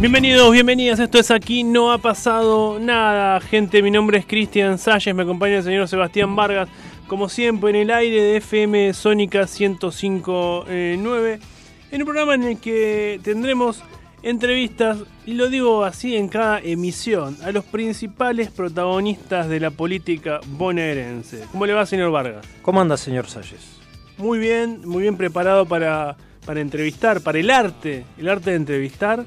Bienvenidos, bienvenidas, esto es Aquí No Ha Pasado Nada, gente, mi nombre es Cristian Salles, me acompaña el señor Sebastián Vargas, como siempre en el aire de FM Sónica 105.9, en un programa en el que tendremos entrevistas, y lo digo así en cada emisión, a los principales protagonistas de la política bonaerense. ¿Cómo le va, señor Vargas? ¿Cómo anda, señor Salles? Muy bien, muy bien preparado para, para entrevistar, para el arte, el arte de entrevistar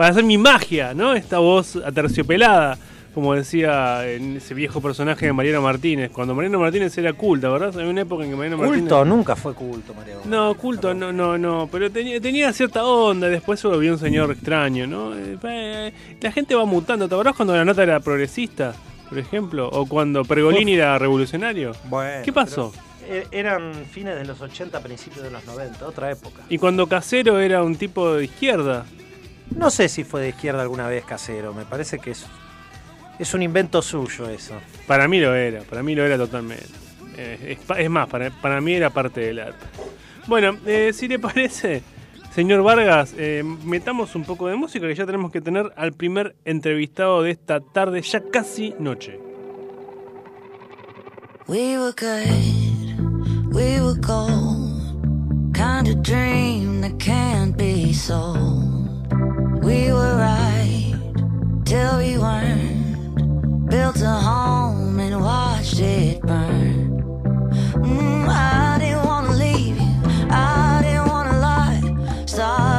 para hacer mi magia, ¿no? Esta voz aterciopelada, como decía en ese viejo personaje de Mariano Martínez. Cuando Mariano Martínez era culto, ¿verdad? Hay una época en que Mariano Martínez. Culto, nunca fue culto, Mariano. No, culto, no, no, no. Pero tenía, tenía cierta onda, después se volvió un señor extraño, ¿no? Eh, la gente va mutando. ¿Te acordás cuando la nota era progresista, por ejemplo? O cuando Pergolini era revolucionario. Bueno, ¿Qué pasó? Eran fines de los 80, principios de los 90, otra época. Y cuando Casero era un tipo de izquierda. No sé si fue de izquierda alguna vez casero, me parece que es, es un invento suyo eso. Para mí lo era, para mí lo era totalmente. Eh, es, más, para, para, mí era parte del arte. Bueno, eh, si le parece, señor Vargas, eh, metamos un poco de música que ya tenemos que tener al primer entrevistado de esta tarde, ya casi noche. We were good, we were gold, kind of dream that can't be sold. We were right till we weren't. Built a home and watched it burn. Mm, I didn't wanna leave you. I didn't wanna lie. Started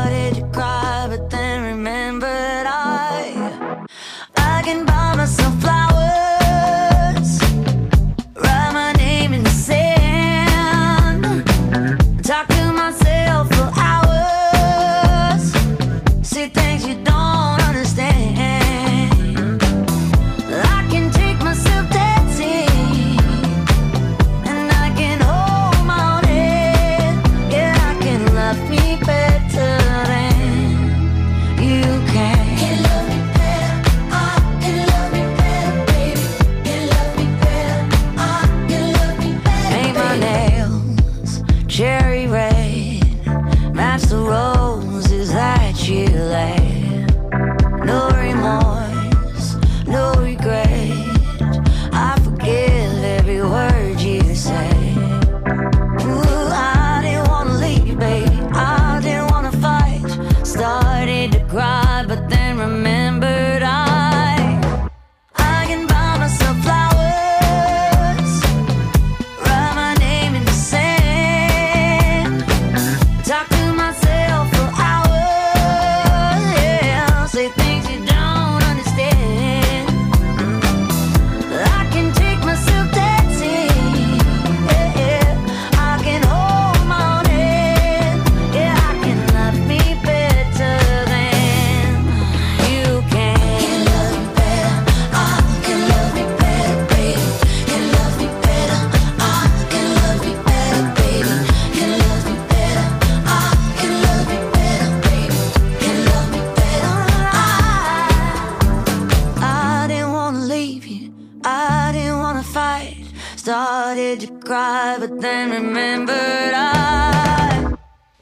started to cry, but then remembered I.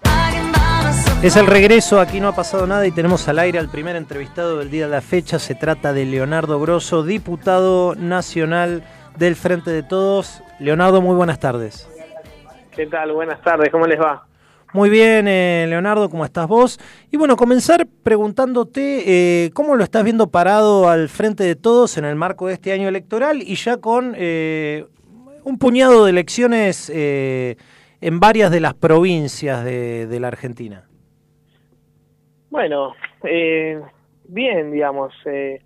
I can buy myself Es el regreso, aquí no ha pasado nada y tenemos al aire al primer entrevistado del día de la fecha. Se trata de Leonardo Grosso, diputado nacional del Frente de Todos. Leonardo, muy buenas tardes. ¿Qué tal? Buenas tardes, ¿cómo les va? Muy bien, eh, Leonardo, ¿cómo estás vos? Y bueno, comenzar preguntándote eh, cómo lo estás viendo parado al Frente de Todos en el marco de este año electoral y ya con eh, un puñado de elecciones eh, en varias de las provincias de, la Argentina. Bueno, eh, bien, digamos. eh,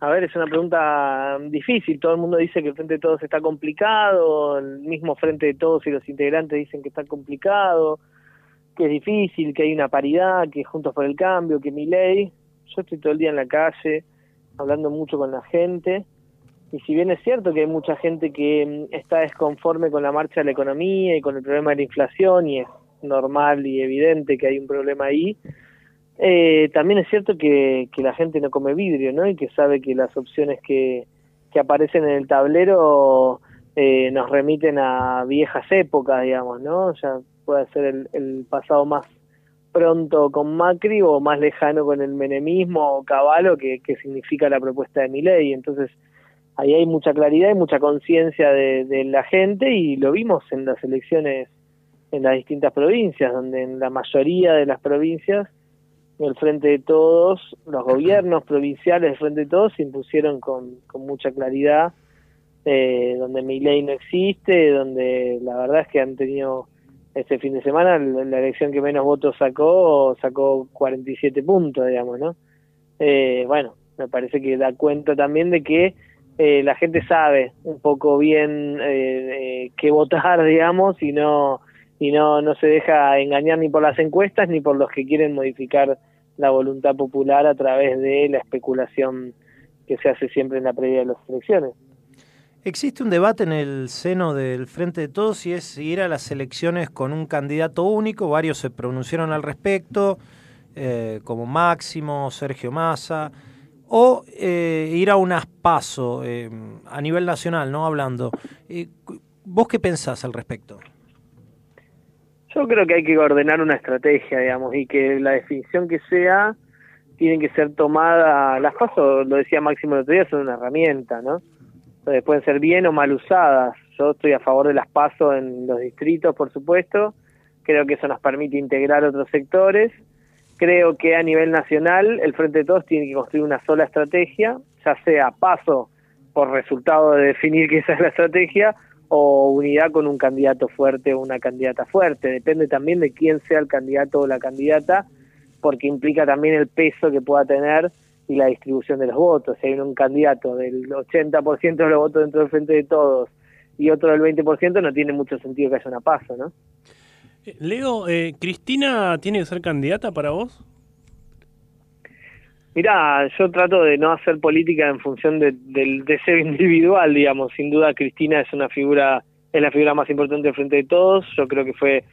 a ver, es una pregunta difícil. Todo el mundo dice que el Frente de Todos está complicado, el mismo Frente de Todos y los integrantes dicen que está complicado, que es difícil, que hay una paridad, que Juntos por el Cambio, que mi ley. Yo estoy todo el día en la calle, hablando mucho con la gente. Y si bien es cierto que hay mucha gente que mm, está desconforme con la marcha de la economía y con el problema de la inflación, y es normal y evidente que hay un problema ahí, eh, también es cierto que, que la gente no come vidrio, ¿no? Y que sabe que las opciones que, que aparecen en el tablero eh, nos remiten a viejas épocas, digamos, ¿no? Ya puede ser el, el pasado más pronto con Macri o más lejano con el menemismo o Caballo, que, que significa la propuesta de Milei. Entonces, ahí hay mucha claridad y mucha conciencia de, de la gente y lo vimos en las elecciones en las distintas provincias, donde en la mayoría de las provincias el Frente de Todos, los gobiernos provinciales del Frente de Todos se impusieron con, con mucha claridad, eh, donde mi ley no existe, donde la verdad es que han tenido este fin de semana la, elección que menos votos sacó, sacó 47 puntos, digamos, ¿no? Eh, bueno, me parece que da cuenta también de que eh, la gente sabe un poco bien eh, eh, qué votar, digamos, y no y no no se deja engañar ni por las encuestas ni por los que quieren modificar la voluntad popular a través de la especulación que se hace siempre en la previa de las elecciones. Existe un debate en el seno del Frente de Todos y es ir a las elecciones con un candidato único. Varios se pronunciaron al respecto, eh, como Máximo, Sergio Massa, o eh, ir a unas paso eh, a nivel nacional, no hablando. Eh, ¿Vos qué pensás al respecto? Yo creo que hay que ordenar una estrategia, digamos, y que la definición que sea tiene que ser tomada, las pasos, lo decía Máximo el otro día, son una herramienta, ¿no? Entonces pueden ser bien o mal usadas. Yo estoy a favor de las pasos en los distritos, por supuesto. Creo que eso nos permite integrar otros sectores. Creo que a nivel nacional el Frente de Todos tiene que construir una sola estrategia, ya sea paso por resultado de definir que esa es la estrategia, o unidad con un candidato fuerte o una candidata fuerte. Depende también de quién sea el candidato o la candidata, porque implica también el peso que pueda tener y la distribución de los votos. Si hay un candidato del 80% de los votos dentro del frente de todos y otro del 20%, no tiene mucho sentido que haya una paso, ¿no? Leo, eh, ¿Cristina tiene que ser candidata para vos? Mirá, yo trato de no hacer política en función de, del deseo individual, digamos. Sin duda, Cristina es una figura, es la figura más importante frente de todos. Yo creo que fue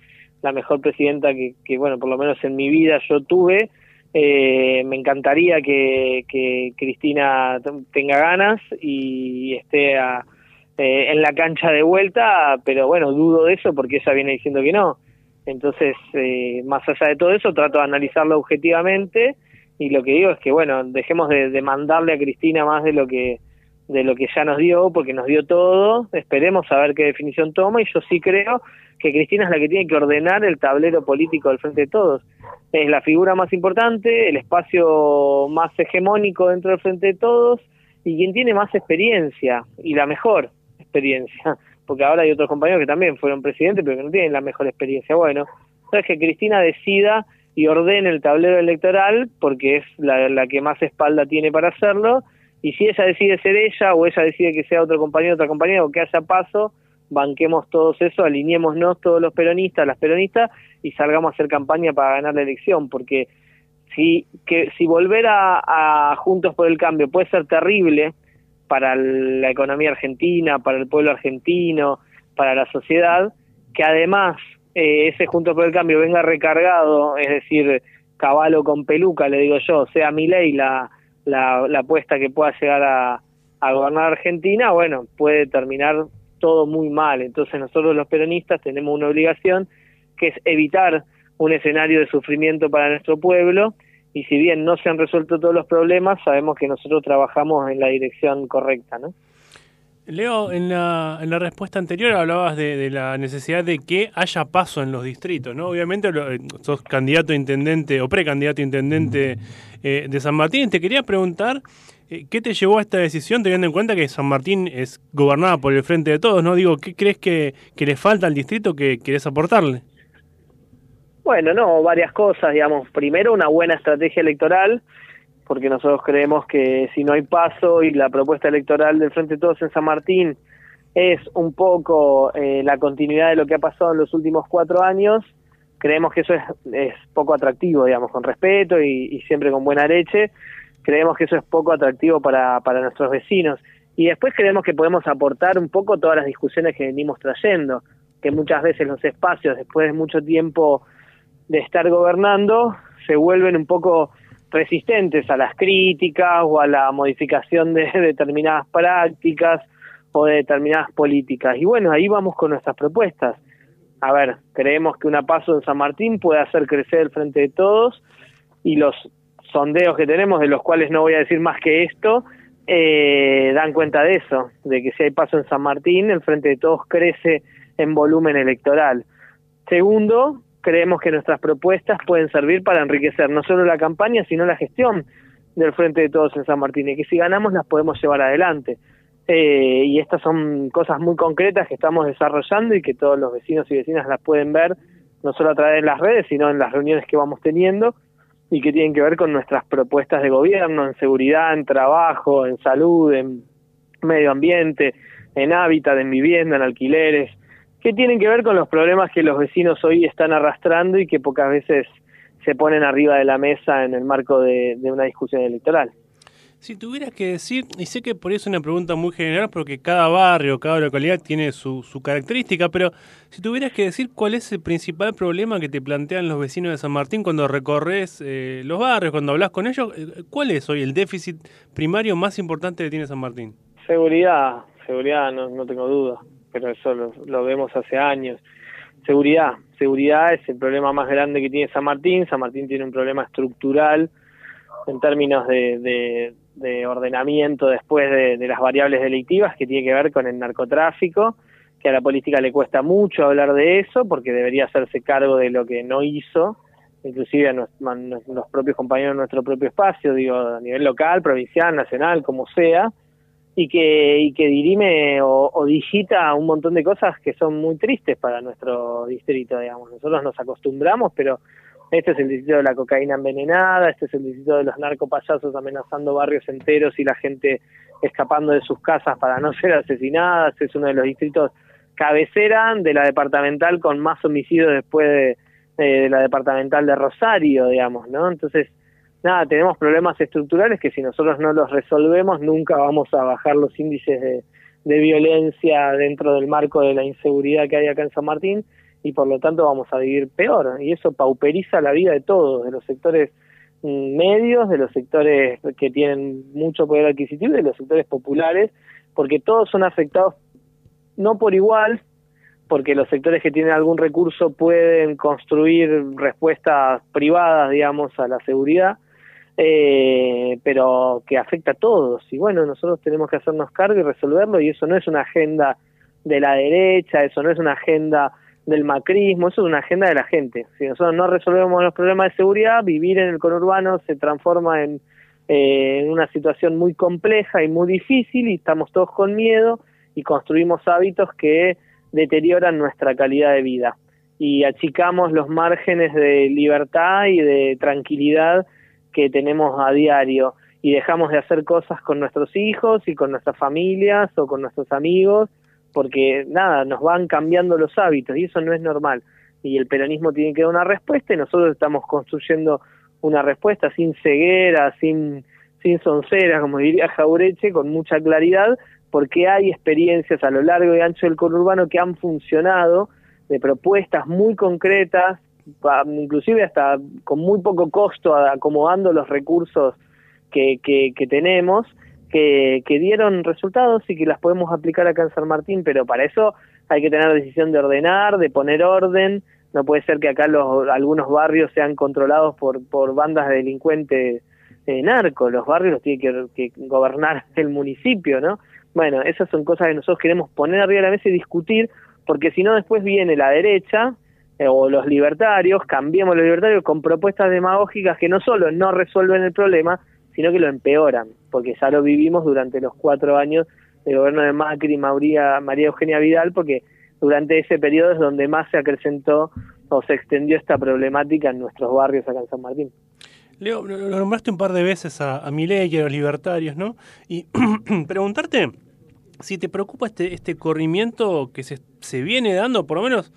la mejor presidenta que, que bueno, por lo menos en mi vida yo tuve. Eh, me encantaría que, Cristina tenga ganas y esté eh, en la cancha de vuelta, pero bueno, dudo de eso porque ella viene diciendo que no. Entonces, eh, más allá de todo eso, trato de analizarlo objetivamente y lo que digo es que bueno dejemos de, de, mandarle a Cristina más de lo que de lo que ya nos dio porque nos dio todo. Esperemos a ver qué definición toma y yo sí creo que Cristina es la que tiene que ordenar el tablero político del frente de todos. Es la figura más importante el espacio más hegemónico dentro del frente de todos y quien tiene más experiencia y la mejor experiencia porque ahora hay otros compañeros que también fueron presidentes pero que no tienen la mejor experiencia. Bueno entonces que Cristina decida y ordene el tablero electoral porque es la, la, que más espalda tiene para hacerlo y si ella decide ser ella o ella decide que sea otro compañero otra compañera o que haya paso banquemos todos eso alineémonos todos los peronistas las peronistas y salgamos a hacer campaña para ganar la elección porque si que si volver a, a Juntos por el Cambio puede ser terrible para la economía argentina para el pueblo argentino para la sociedad que además eh, ese Juntos por el Cambio venga recargado, es decir, caballo con peluca, le digo yo, sea mi ley la, la, la apuesta que pueda llegar a, a gobernar Argentina, bueno, puede terminar todo muy mal. Entonces nosotros los peronistas tenemos una obligación que es evitar un escenario de sufrimiento para nuestro pueblo y si bien no se han resuelto todos los problemas, sabemos que nosotros trabajamos en la dirección correcta, ¿no? Leo, en la, en la respuesta anterior hablabas de, la necesidad de que haya paso en los distritos, ¿no? Obviamente eh, sos candidato a intendente o precandidato a intendente eh, de San Martín. Te quería preguntar, eh, ¿qué te llevó a esta decisión teniendo en cuenta que San Martín es gobernada por el Frente de Todos, ¿no? Digo, ¿qué crees que, que le falta al distrito que querés aportarle? Bueno, no, varias cosas, digamos. Primero, una buena estrategia electoral porque nosotros creemos que si no hay paso y la propuesta electoral del Frente de Todos en San Martín es un poco eh, la continuidad de lo que ha pasado en los últimos cuatro años, creemos que eso es, es poco atractivo, digamos, con respeto y, siempre con buena leche, creemos que eso es poco atractivo para, para nuestros vecinos. Y después creemos que podemos aportar un poco todas las discusiones que venimos trayendo, que muchas veces los espacios, después de mucho tiempo de estar gobernando, se vuelven un poco resistentes a las críticas o a la modificación de determinadas prácticas o de determinadas políticas. Y bueno, ahí vamos con nuestras propuestas. A ver, creemos que una paso en San Martín puede hacer crecer el frente de todos y los sondeos que tenemos, de los cuales no voy a decir más que esto, eh, dan cuenta de eso, de que si hay paso en San Martín, el frente de todos crece en volumen electoral. Segundo, creemos que nuestras propuestas pueden servir para enriquecer no solo la campaña, sino la gestión del Frente de Todos en San Martín, y que si ganamos las podemos llevar adelante. Eh, y estas son cosas muy concretas que estamos desarrollando y que todos los vecinos y vecinas las pueden ver, no solo a través de las redes, sino en las reuniones que vamos teniendo, y que tienen que ver con nuestras propuestas de gobierno, en seguridad, en trabajo, en salud, en medio ambiente, en hábitat, en vivienda, en alquileres, que tienen que ver con los problemas que los vecinos hoy están arrastrando y que pocas veces se ponen arriba de la mesa en el marco de, una discusión electoral. Si tuvieras que decir, y sé que por eso es una pregunta muy general, porque cada barrio, cada localidad tiene su, su característica, pero si tuvieras que decir cuál es el principal problema que te plantean los vecinos de San Martín cuando recorres eh, los barrios, cuando hablas con ellos, eh, ¿cuál es hoy el déficit primario más importante que tiene San Martín? Seguridad, seguridad, no, no tengo duda pero eso lo, vemos hace años. Seguridad, seguridad es el problema más grande que tiene San Martín. San Martín tiene un problema estructural en términos de, de, ordenamiento después de, las variables delictivas que tiene que ver con el narcotráfico, que a la política le cuesta mucho hablar de eso porque debería hacerse cargo de lo que no hizo, inclusive a los, los propios compañeros de nuestro propio espacio, digo, a nivel local, provincial, nacional, como sea y que, y que dirime o, digita un montón de cosas que son muy tristes para nuestro distrito, digamos. Nosotros nos acostumbramos, pero este es el distrito de la cocaína envenenada, este es el distrito de los narcopayasos amenazando barrios enteros y la gente escapando de sus casas para no ser asesinadas, es uno de los distritos cabecera de la departamental con más homicidios después de, de la departamental de Rosario, digamos, ¿no? Entonces, nada, tenemos problemas estructurales que si nosotros no los resolvemos nunca vamos a bajar los índices de, violencia dentro del marco de la inseguridad que hay acá en San Martín y por lo tanto vamos a vivir peor. Y eso pauperiza la vida de todos, de los sectores mm, medios, de los sectores que tienen mucho poder adquisitivo de los sectores populares, porque todos son afectados no por igual, porque los sectores que tienen algún recurso pueden construir respuestas privadas, digamos, a la seguridad, eh, pero que afecta a todos. Y bueno, nosotros tenemos que hacernos cargo y resolverlo y eso no es una agenda de la derecha, eso no es una agenda del macrismo, eso es una agenda de la gente. Si nosotros no resolvemos los problemas de seguridad, vivir en el conurbano se transforma en, eh, en una situación muy compleja y muy difícil y estamos todos con miedo y construimos hábitos que deterioran nuestra calidad de vida y achicamos los márgenes de libertad y de tranquilidad que tenemos a diario y dejamos de hacer cosas con nuestros hijos y con nuestras familias o con nuestros amigos porque nada, nos van cambiando los hábitos y eso no es normal. Y el peronismo tiene que dar una respuesta y nosotros estamos construyendo una respuesta sin ceguera, sin, sin sonceras, como diría Jaureche, con mucha claridad, porque hay experiencias a lo largo y ancho del conurbano que han funcionado de propuestas muy concretas inclusive hasta con muy poco costo acomodando los recursos que, que, tenemos, que, que dieron resultados y que las podemos aplicar acá en San Martín, pero para eso hay que tener decisión de ordenar, de poner orden, no puede ser que acá los, algunos barrios sean controlados por, por bandas de delincuentes eh, narcos, los barrios los tiene que, que, gobernar el municipio, ¿no? Bueno, esas son cosas que nosotros queremos poner arriba de la mesa y discutir, porque si no después viene la derecha eh, o los libertarios, cambiemos los libertarios con propuestas demagógicas que no solo no resuelven el problema, sino que lo empeoran, porque ya lo vivimos durante los cuatro años del gobierno de Macri y María, Eugenia Vidal, porque durante ese periodo es donde más se acrecentó o se extendió esta problemática en nuestros barrios acá en San Martín. Leo, lo nombraste un par de veces a, a Milei y a los libertarios, ¿no? Y preguntarte si te preocupa este, este corrimiento que se, se viene dando, por lo menos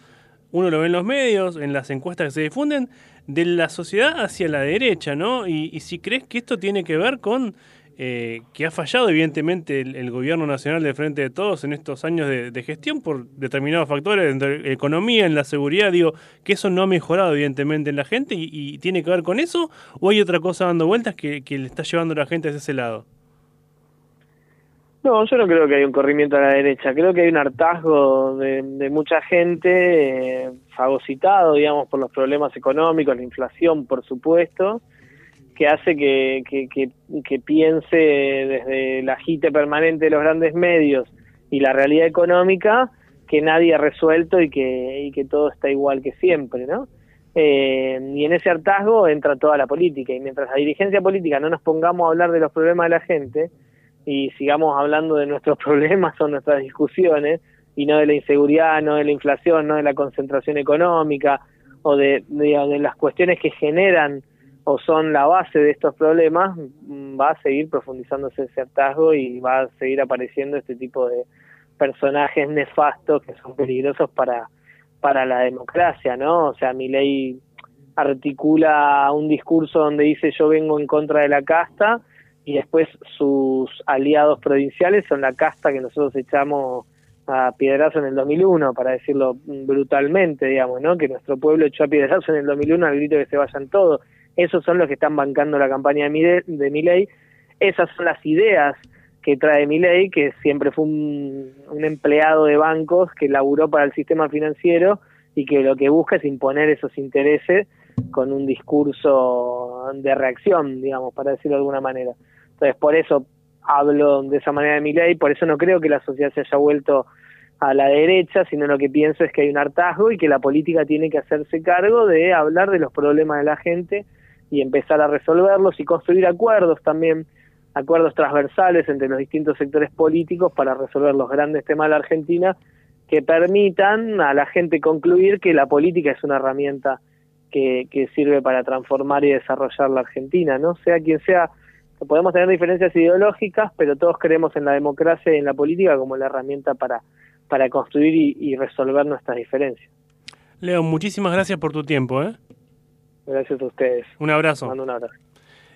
uno lo ve en los medios, en las encuestas que se difunden, de la sociedad hacia la derecha, ¿no? Y, y si crees que esto tiene que ver con eh, que ha fallado evidentemente el, gobierno nacional de frente de todos en estos años de, de, gestión por determinados factores, en la economía, en la seguridad, digo, que eso no ha mejorado evidentemente en la gente y, y tiene que ver con eso, o hay otra cosa dando vueltas que, que, le está llevando a la gente hacia ese lado. No, yo no creo que haya un corrimiento a la derecha, creo que hay un hartazgo de, mucha gente eh, fagocitado, digamos, por los problemas económicos, la inflación, por supuesto, que hace que, que, que, que, piense desde la agite permanente de los grandes medios y la realidad económica que nadie ha resuelto y que, y que todo está igual que siempre, ¿no? Eh, y en ese hartazgo entra toda la política y mientras la dirigencia política no nos pongamos a hablar de los problemas de la gente y sigamos hablando de nuestros problemas o nuestras discusiones y no de la inseguridad, no de la inflación, no de la concentración económica o de, de, de las cuestiones que generan o son la base de estos problemas, va a seguir profundizándose ese hartazgo y va a seguir apareciendo este tipo de personajes nefastos que son peligrosos para, para la democracia, ¿no? O sea, mi ley articula un discurso donde dice yo vengo en contra de la casta y después sus aliados provinciales son la casta que nosotros echamos a piedrazo en el 2001, para decirlo brutalmente, digamos, ¿no? Que nuestro pueblo echó a piedrazo en el 2001 al grito de que se vayan todos esos son los que están bancando la campaña de, de Milei, esas son las ideas que trae Milei, que siempre fue un, un, empleado de bancos que laburó para el sistema financiero y que lo que busca es imponer esos intereses con un discurso de reacción, digamos, para decirlo de alguna manera. Entonces, por eso hablo de esa manera de Milei, por eso no creo que la sociedad se haya vuelto a la derecha, sino lo que pienso es que hay un hartazgo y que la política tiene que hacerse cargo de hablar de los problemas de la gente y empezar a resolverlos y construir acuerdos también, acuerdos transversales entre los distintos sectores políticos para resolver los grandes temas de la Argentina que permitan a la gente concluir que la política es una herramienta que, que sirve para transformar y desarrollar la Argentina, ¿no? Sea quien sea, podemos tener diferencias ideológicas, pero todos creemos en la democracia y en la política como la herramienta para, para construir y, y resolver nuestras diferencias. Leo, muchísimas gracias por tu tiempo, ¿eh? Gracias a ustedes. Un abrazo. Mando un abrazo.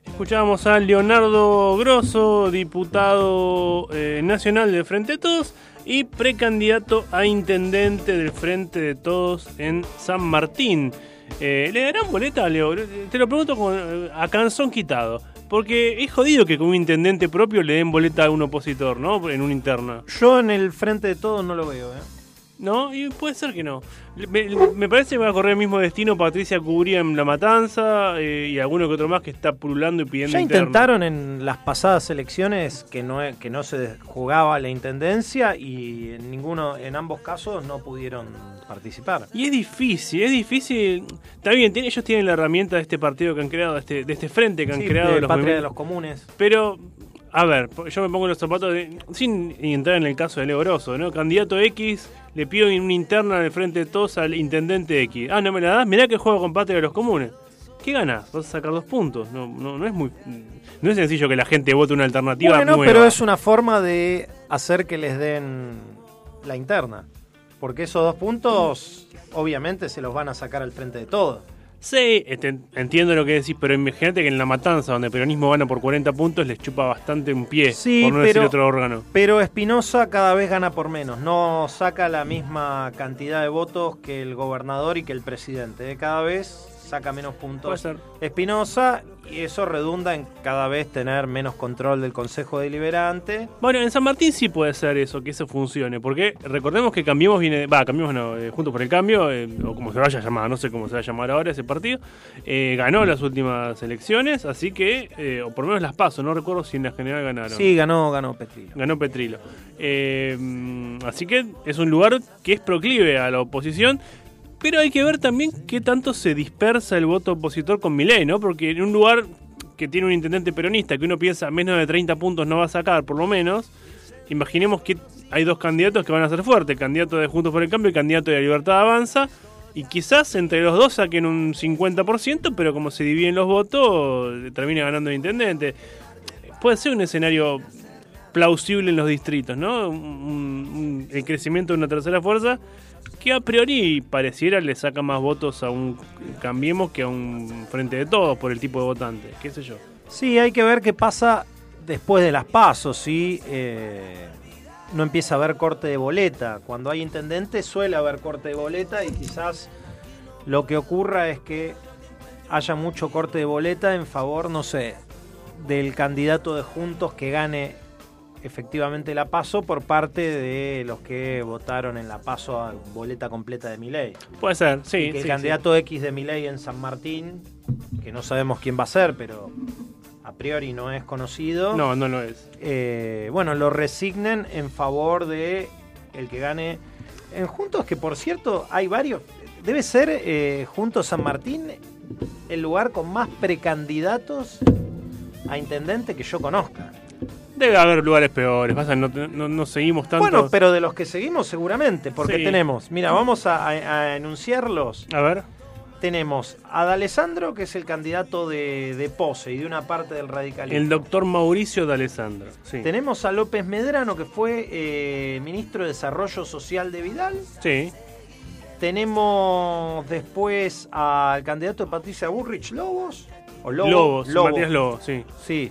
Escuchábamos a Leonardo Grosso, diputado eh, nacional del Frente de Todos y precandidato a intendente del Frente de Todos en San Martín. Eh, ¿Le darán boleta, Leo? Te lo pregunto con, a canzón quitado. Porque es jodido que con un intendente propio le den boleta a un opositor, ¿no? En una interna. Yo en el Frente de Todos no lo veo, ¿eh? No, y puede ser que no. Me, me, parece que va a correr el mismo destino Patricia Cubría en La Matanza eh, y alguno que otro más que está pululando y pidiendo Ya interno. intentaron en las pasadas elecciones que no, que no se jugaba la intendencia y en ninguno, en ambos casos no pudieron participar. Y es difícil, es difícil. Está bien, tiene, ellos tienen la herramienta de este partido que han creado, de este, de este frente que han sí, creado. De los Patria de los Comunes. Pero a ver, yo me pongo los zapatos de, sin entrar en el caso de Leo Grosso, ¿no? Candidato X, le pido una interna en el frente de todos al intendente X. Ah, no me la das, mirá que juego con Patria de los Comunes. ¿Qué ganas? Vas a sacar dos puntos. No, no, no es muy. No es sencillo que la gente vote una alternativa bueno, nueva. pero es una forma de hacer que les den la interna. Porque esos dos puntos, obviamente, se los van a sacar al frente de todos. Sí, este, entiendo lo que decís, pero imagínate que en la matanza, donde el peronismo gana por 40 puntos, les chupa bastante un pie, sí, por no pero, decir otro órgano. Pero Espinosa cada vez gana por menos, no saca la misma cantidad de votos que el gobernador y que el presidente. ¿eh? Cada vez saca menos Puede puntos ser. Espinosa y eso redunda en cada vez tener menos control del Consejo Deliberante. Bueno, en San Martín sí puede ser eso, que eso funcione, porque recordemos que Cambiemos viene, va, Cambiemos no, eh, Juntos por el Cambio, eh, o como se vaya a llamar, no sé cómo se va a llamar ahora ese partido, eh, ganó las últimas elecciones, así que, o por lo menos las paso, no recuerdo si en la general ganaron. Sí, ganó, ganó Petrino. Ganó Petrilo. Mm, así que es un lugar que es proclive a la oposición. Pero hay que ver también qué tanto se dispersa el voto opositor con Milei, ¿no? Porque en un lugar que tiene un intendente peronista que uno piensa menos de 30 puntos no va a sacar, por lo menos, imaginemos que hay dos candidatos que van a ser fuertes, el candidato de Juntos por el Cambio y el candidato de Libertad Avanza, y quizás entre los dos saquen un 50%, pero como se dividen los votos, termina ganando el intendente. Puede ser un escenario plausible en los distritos, ¿no? El crecimiento de una tercera fuerza que a priori pareciera le saca más votos a un Cambiemos que a un Frente de Todos por el tipo de votante, qué sé yo. Sí, hay que ver qué pasa después de las pasos, si eh, no empieza a haber corte de boleta. Cuando hay intendente suele haber corte de boleta y quizás lo que ocurra es que haya mucho corte de boleta en favor, no sé, del candidato de Juntos que gane efectivamente la paso por parte de los que votaron en la paso a boleta completa de Milei. Puede ser, sí. Y que sí, el sí. candidato X de Milei en San Martín, que no sabemos quién va a ser, pero a priori no es conocido, No, no lo es. eh, bueno, lo resignen en favor de el que gane en Juntos, que por cierto hay varios, debe ser eh, Juntos San Martín el lugar con más precandidatos a intendente que yo conozca. Debe haber lugares peores, pasa, no, no, no seguimos tanto. Bueno, pero de los que seguimos seguramente, porque Sí. tenemos, mira, vamos a, enunciarlos. A ver, Tenemos a D'Alessandro, que es el candidato de, de Pose y de una parte del radicalismo. el doctor Mauricio D'Alessandro. Sí. Tenemos a López Medrano, que fue eh, ministro de Desarrollo Social de Vidal. Sí. Tenemos después al candidato de Patricia Burrich, Lobos. O Lobo, Lobos, Lobo. Matías Lobos, sí. Sí.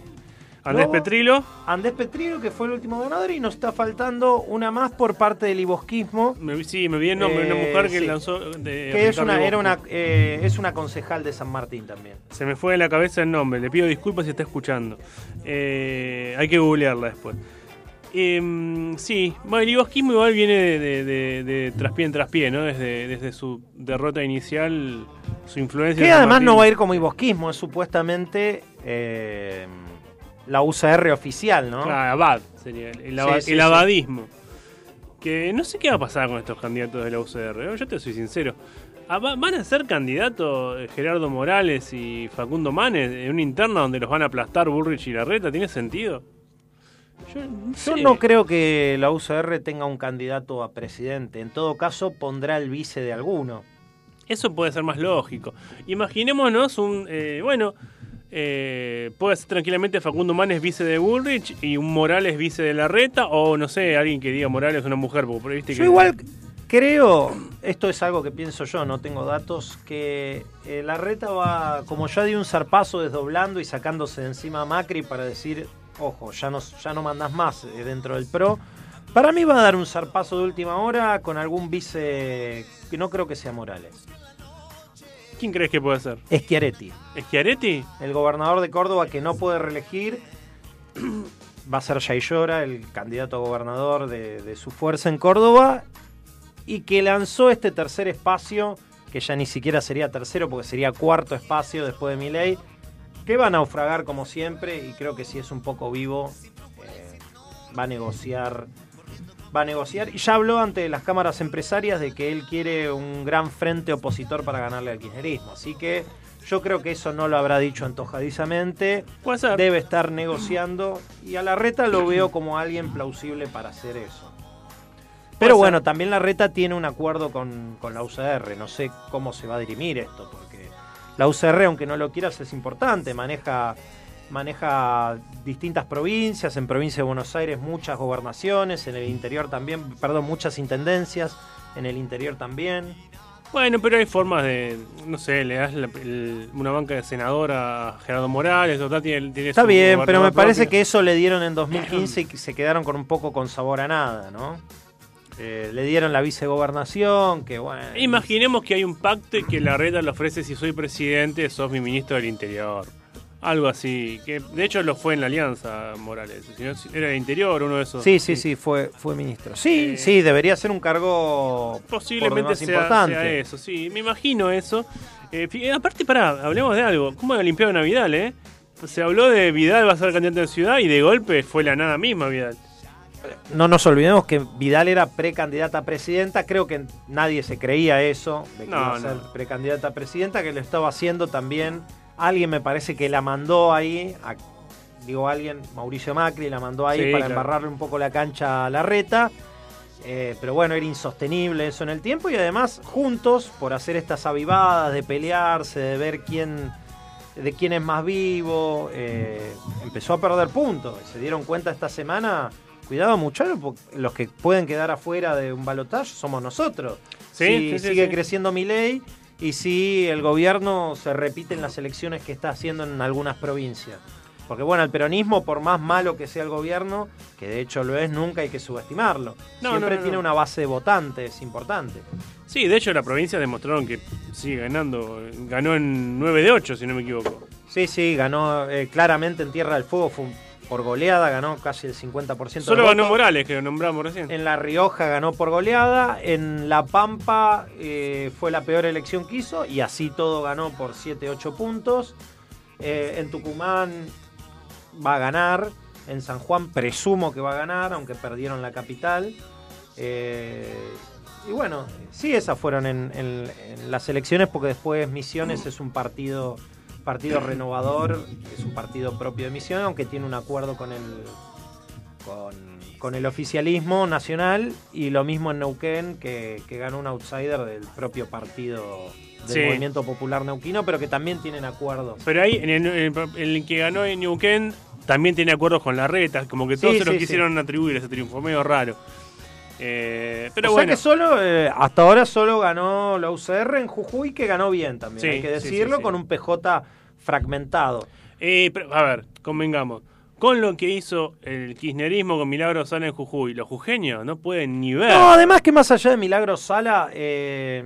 Andrés. Petrilo, Andrés Petrillo, que fue el último ganador, y nos está faltando una más por parte del ibosquismo, me, sí, me vi el nombre, una Eh, mujer que sí. lanzó. De que es una, era una, eh, es una concejal de San Martín también. Se me fue de la cabeza el nombre, le pido disculpas si está escuchando. Eh, hay que googlearla después. Eh, sí, bueno, el ibosquismo igual viene de, de, de- de traspié en traspié, ¿no? Desde, desde su derrota inicial, su influencia. Que además no va a ir como ibosquismo, es supuestamente eh, la UCR oficial, ¿no? Claro, abad sería el, el Sí, aba- sí, el abadismo. Que no sé qué va a pasar con estos candidatos de la UCR, ¿eh? yo te soy sincero. Ah, va- ¿Van a ser candidatos eh, Gerardo Morales y Facundo Manes en una interna donde los van a aplastar Burrich y Larreta? ¿Tiene sentido? Yo, no Yo no creo que la UCR tenga un candidato a presidente. En todo caso, pondrá el vice de alguno. Eso puede ser más lógico. Imaginémonos un. eh, bueno, eh, puede ser tranquilamente Facundo Manes vice de Bullrich y un Morales vice de Larreta, o no sé, alguien que diga Morales una mujer, porque viste Yo que. igual creo, esto es algo que pienso yo, no tengo datos, que eh, la reta va, como ya dio un zarpazo desdoblando y sacándose de encima a Macri para decir, ojo, ya no, ya no mandás más eh, dentro del PRO. Para mí va a dar un zarpazo de última hora con algún vice que no creo que sea Morales. ¿Quién crees que puede ser? Schiaretti. ¿Schiaretti? El gobernador de Córdoba que no puede reelegir va a ser Jay Llora, el candidato a gobernador de, de su fuerza en Córdoba, y que lanzó este tercer espacio, que ya ni siquiera sería tercero porque sería cuarto espacio después de Milei, que va a naufragar como siempre, y creo que si es un poco vivo, eh, va a negociar. Va a negociar y ya habló ante las cámaras empresarias de que él quiere un gran frente opositor para ganarle al kirchnerismo. Así que yo creo que eso no lo habrá dicho antojadizamente. Puede ser. Debe estar negociando y a la reta lo veo como alguien plausible para hacer eso. Pero bueno, también la reta tiene un acuerdo con, con la UCR. No sé cómo se va a dirimir esto, porque la UCR, aunque no lo quieras, es importante. Maneja, maneja distintas provincias. En provincia de Buenos Aires muchas gobernaciones. En el interior también, perdón, muchas intendencias. En el interior también. Bueno, pero hay formas de. No sé, le das la- el- una banca de senador a Gerardo Morales, total, tiene, tiene Está bien, pero me parece que eso le dieron en 2015 y se quedaron con un poco con sabor a nada, ¿no? Eh, le dieron la vicegobernación, que bueno. Imaginemos que hay un pacto y que la reta le ofrece si soy presidente, sos mi ministro del Interior. Algo así, que de hecho lo fue en la Alianza Morales. Si no, era el Interior, uno de esos. Sí, sí, sí, fue, fue ministro. Sí, Eh, sí, debería ser un cargo Posiblemente sea, importante. sea eso, sí, me imagino eso. Eh, fi- aparte, pará, hablemos de algo. ¿Cómo la limpiaron a Vidal, eh? Se habló de Vidal va a ser candidato de ciudad y de golpe fue la nada misma Vidal. No nos olvidemos que Vidal era precandidata a presidenta. Creo que nadie se creía eso, de que No, iba a ser no. precandidata a presidenta, que lo estaba haciendo también. Alguien me parece que la mandó ahí, a- digo alguien, Mauricio Macri, la mandó ahí Sí, para claro. embarrarle un poco la cancha a la reta. Eh, pero bueno, era insostenible eso en el tiempo y además juntos, por hacer estas avivadas de pelearse, de ver quién, de quién es más vivo, eh, empezó a perder puntos. Se dieron cuenta esta semana, cuidado muchachos, los que pueden quedar afuera de un balotaje somos nosotros. Sí, si sí, sí, sigue sí. creciendo mi ley y si el gobierno se repite en las elecciones que está haciendo en algunas provincias. Porque bueno, el peronismo, por más malo que sea el gobierno, que de hecho lo es, nunca hay que subestimarlo. No, Siempre no, no, tiene una base de votantes importante. Sí, de hecho la provincia demostraron que sigue ganando. Ganó en 9 de 8, si no me equivoco. Sí, sí, ganó eh, claramente en Tierra del Fuego, fue un- por goleada, ganó casi el 50% Solo ganó. Morales, que lo nombramos recién. En La Rioja ganó por goleada, en La Pampa eh, fue la peor elección que hizo y así todo ganó por 7, 8 puntos. Eh, en Tucumán va a ganar, en San Juan presumo que va a ganar, aunque perdieron la capital. Eh, y bueno, sí, esas fueron en, en- en las elecciones porque después Misiones es un partido, partido renovador, es un partido propio de Misiones, aunque tiene un acuerdo con el, con, con el oficialismo nacional y lo mismo en Neuquén, que, que ganó un outsider del propio partido del Sí. Movimiento Popular Neuquino, pero que también tienen acuerdos. Pero ahí, en el, en que ganó en Neuquén, también tiene acuerdos con la reta. Como que todos Sí, se lo sí, quisieron atribuir ese triunfo, medio raro. Eh, pero o bueno. sea que solo, eh, hasta ahora solo ganó la UCR en Jujuy, que ganó bien también, hay que decirlo, con un PJ fragmentado. Eh, pero, a ver, convengamos. Con lo que hizo el kirchnerismo con Milagro Sala en Jujuy, los jujeños no pueden ni ver. No, además que más allá de Milagro Sala, eh,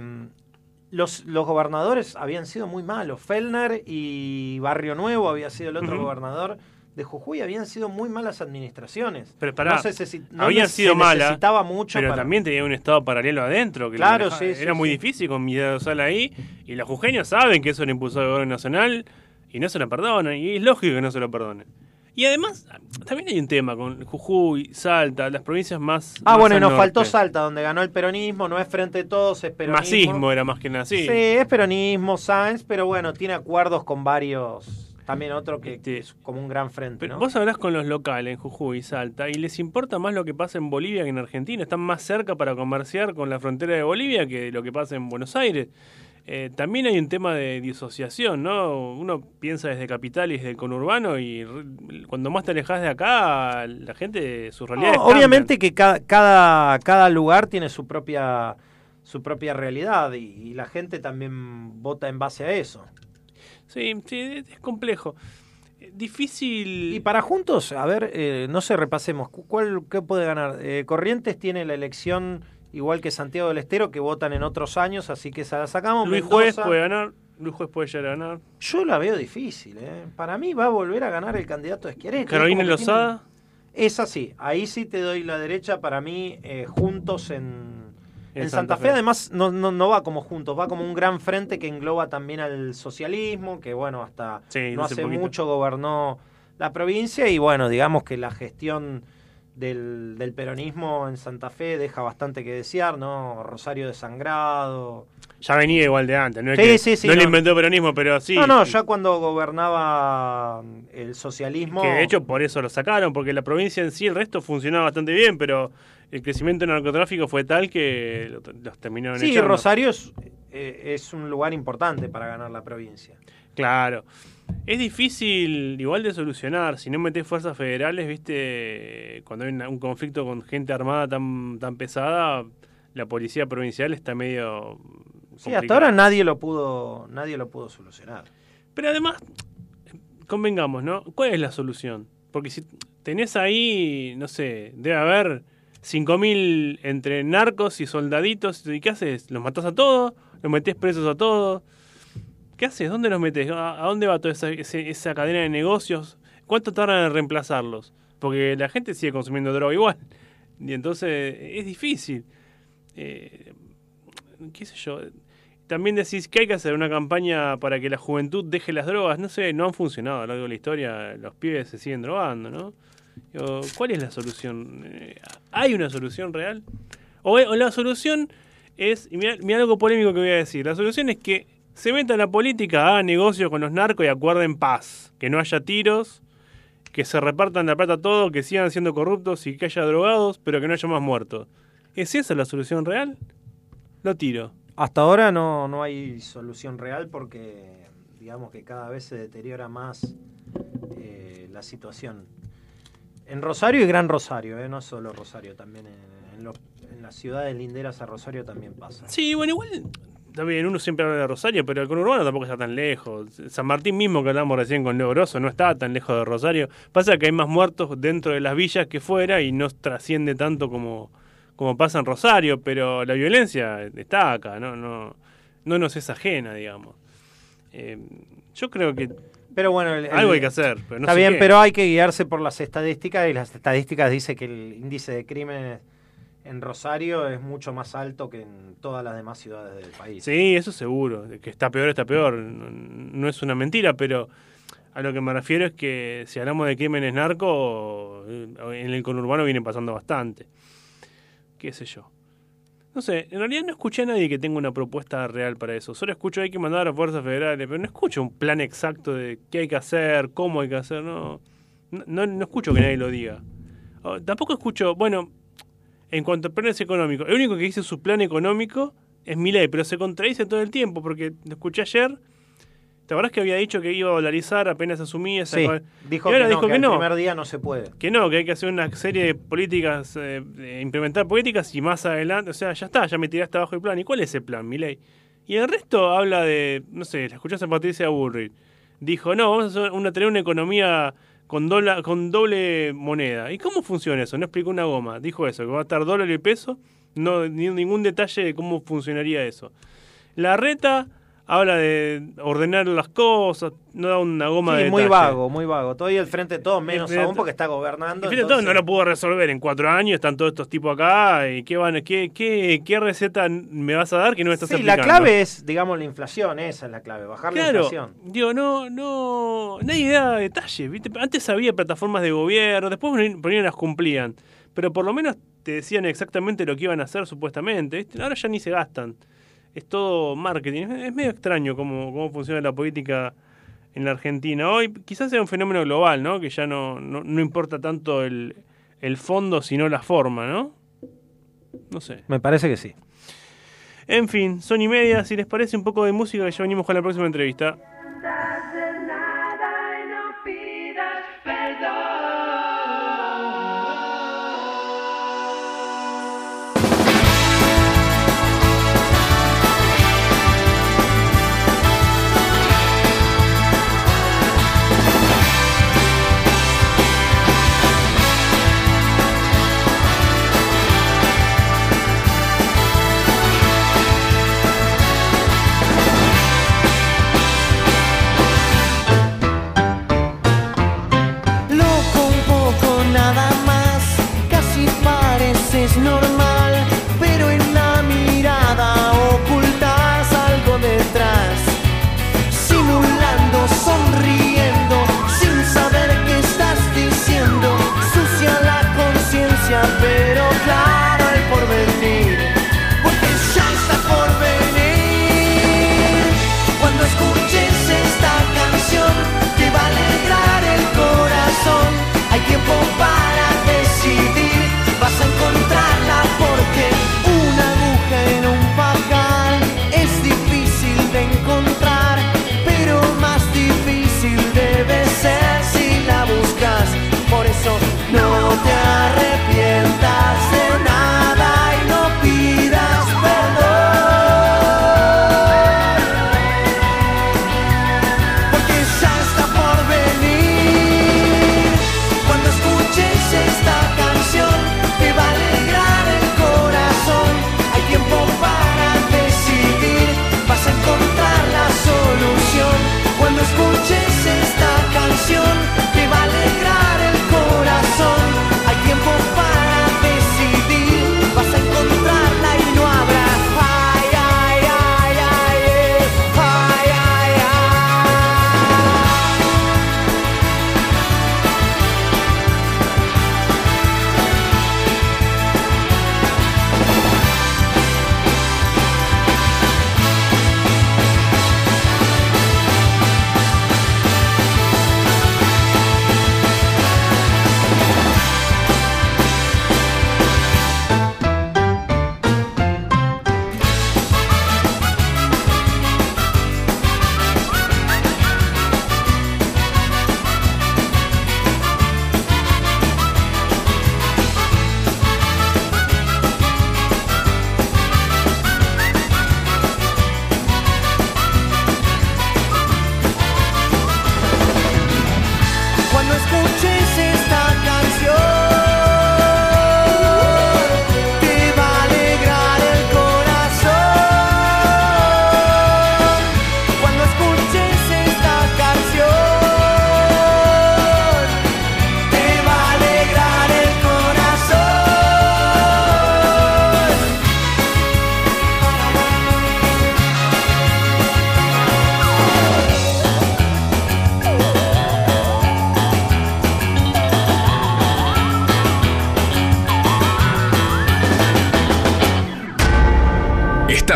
los, los gobernadores habían sido muy malos. Fellner y Barrio Nuevo había sido el otro gobernador de Jujuy, habían sido muy malas administraciones. Pero pará, no se, no habían se sido malas, necesitaba mucho pero para- también tenía un estado paralelo adentro. Que Claro, sí, sí, Era muy sí. difícil con Milagro Sala ahí. Y los jujeños saben que eso lo impulsó el gobierno nacional y no se lo perdonan. Y es lógico que no se lo perdonen. Y además, también hay un tema con Jujuy, Salta, las provincias más. Ah, más bueno, y nos norte. faltó Salta, donde ganó el peronismo, no es frente de todos, es peronismo. Masismo era más que nada, sí. Sí, es peronismo, Sáenz, pero bueno, tiene acuerdos con varios. También otro que, Este, es como un gran frente, Pero ¿no? vos hablás con los locales en Jujuy y Salta y les importa más lo que pasa en Bolivia que en Argentina. Están más cerca para comerciar con la frontera de Bolivia que lo que pasa en Buenos Aires. Eh, también hay un tema de disociación, ¿no? Uno piensa desde capital y desde el conurbano y re- cuando más te alejas de acá, la gente, sus realidades No, obviamente que cada, cada, cada lugar tiene su propia su propia realidad y, y la gente también vota en base a eso. Sí, sí, es complejo. Eh, Difícil... Y para juntos, a ver, eh, no sé, repasemos, ¿cu- ¿cuál qué puede ganar? Eh, Corrientes tiene la elección igual que Santiago del Estero, que votan en otros años, así que esa la sacamos. Luis Mendoza, Juez puede ganar, Luis Juez puede llegar a ganar. Yo la veo difícil, ¿eh? Para mí va a volver a ganar el candidato de Schiaretti. Carolina Lozada. tiene- Es así, ahí sí te doy la derecha, para mí, eh, juntos en, En en Santa Santa, Fe. Fe. Además, no, no, no va como juntos, va como un gran frente que engloba también al socialismo, que bueno, hasta Sí, no hace hace poquito. mucho gobernó la provincia y bueno, digamos que la gestión del, del peronismo en Santa Fe deja bastante que desear, ¿no? Rosario de Sangrado. Ya venía igual de antes, no es Sí, que sí, sí, no, le inventó el peronismo, pero sí. No, no, ya cuando gobernaba el socialismo... Que de hecho por eso lo sacaron, porque la provincia en sí, el resto funcionaba bastante bien, pero el crecimiento del narcotráfico fue tal que lo- los terminaron Sí, echando. Rosario es, eh, es un lugar importante para ganar la provincia. Claro. Es difícil igual de solucionar. Si no metés fuerzas federales, viste, cuando hay una- un conflicto con gente armada tan, tan pesada, la policía provincial está medio... Sí, complicada. hasta ahora nadie lo pudo, nadie lo pudo solucionar. Pero además, convengamos, ¿no? ¿Cuál es la solución? Porque si tenés ahí, no sé, debe haber 5.000 entre narcos y soldaditos. ¿Y qué haces? ¿Los matás a todos? ¿Los metés presos a todos? ¿Qué haces? ¿Dónde los metés? ¿A dónde va toda esa, cadena de negocios? ¿Cuánto tardan en reemplazarlos? Porque la gente sigue consumiendo droga igual. Y entonces es difícil. Eh, ¿Qué sé yo? También decís que hay que hacer una campaña para que la juventud deje las drogas. No sé, no han funcionado a lo largo de la historia. Los pibes se siguen drogando, ¿no? ¿Cuál es la solución? Eh, ¿Hay una solución real? O, la solución es, mira, algo polémico que voy a decir, la solución es que se meta en la política, haga negocios con los narcos y acuerden paz, que no haya tiros, que se repartan la plata todo, que sigan siendo corruptos y que haya drogados, pero que no haya más muertos. ¿Es esa la solución real? Lo tiro. Hasta ahora no, no hay solución real porque digamos que cada vez se deteriora más eh, la situación en Rosario y Gran Rosario, ¿eh? no solo Rosario, también en, en, las ciudades linderas a Rosario también pasa. Sí, bueno, igual también uno siempre habla de Rosario, pero el conurbano tampoco está tan lejos. San Martín mismo que hablamos recién con Leo Grosso no está tan lejos de Rosario. Pasa que hay más muertos dentro de las villas que fuera y no trasciende tanto como, como pasa en Rosario, pero la violencia está acá, no, no, no nos es ajena, digamos. Eh, yo creo que pero bueno, algo hay que hacer. está bien, pero hay que guiarse por las estadísticas y las estadísticas dicen que el índice de crímenes en Rosario es mucho más alto que en todas las demás ciudades del país. Sí, eso seguro. Que está peor, está peor. No, es una mentira, pero a lo que me refiero es que si hablamos de crímenes narco, en el conurbano viene pasando bastante. ¿Qué sé yo? No sé, en realidad no escuché a nadie que tenga una propuesta real para eso. Solo escucho hay que mandar a fuerzas federales, pero no escucho un plan exacto de qué hay que hacer, cómo hay que hacer, no. No, no escucho que nadie lo diga. Oh, tampoco escucho, bueno, en cuanto a planes económicos, el único que dice su plan económico es ley, pero se contradice todo el tiempo, porque lo escuché ayer ¿Te acuerdas que había dicho que iba a dolarizar apenas asumía esa sí, dijo que no, que, el primer día no se puede. Que no, que hay que hacer una serie de políticas, eh, implementar políticas y más adelante, o sea, ya está, ya me tiraste abajo el plan. ¿Y cuál es el plan, Milei? Y el resto habla de, no sé, la escuchaste a Patricia Bullrich. Dijo, no, vamos a, una, tener una economía con, doble moneda. ¿Y cómo funciona eso? No explicó una goma. Dijo eso, que va a estar dólar y peso. No, ni ningún detalle de cómo funcionaría eso. La reta habla de ordenar las cosas, no da una goma sí, de muy vago, muy vago. Todavía el Frente de Todos, menos aún porque está gobernando. El Frente de Todos no lo pudo resolver en cuatro años, están todos estos tipos acá, y qué, van, qué, qué, qué receta me vas a dar que no me estás sí, la clave es, digamos, la inflación, esa es la clave, bajar la inflación. Digo, no, no, nadie da detalles, ¿viste? Antes había plataformas de gobierno, después por ahí las cumplían, pero por lo menos te decían exactamente lo que iban a hacer supuestamente, ahora ya ni se gastan es todo marketing. Es medio extraño cómo, cómo funciona la política en la Argentina. Hoy quizás sea un fenómeno global, ¿no? Que ya no, no, importa tanto el, el fondo, sino la forma, ¿no? No sé. Me parece que sí. En fin, son y media. Si les parece un poco de música, ya venimos con la próxima entrevista.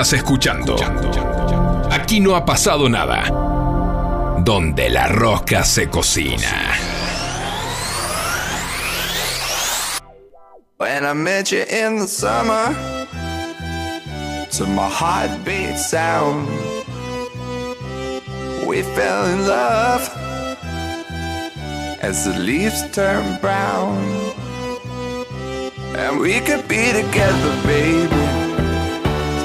Estás escuchando. Aquí no ha pasado nada. Donde la rosca se cocina. When I met you in the summer, to my heartbeat sound, we fell in love as the leaves turn brown. And we could be together, baby,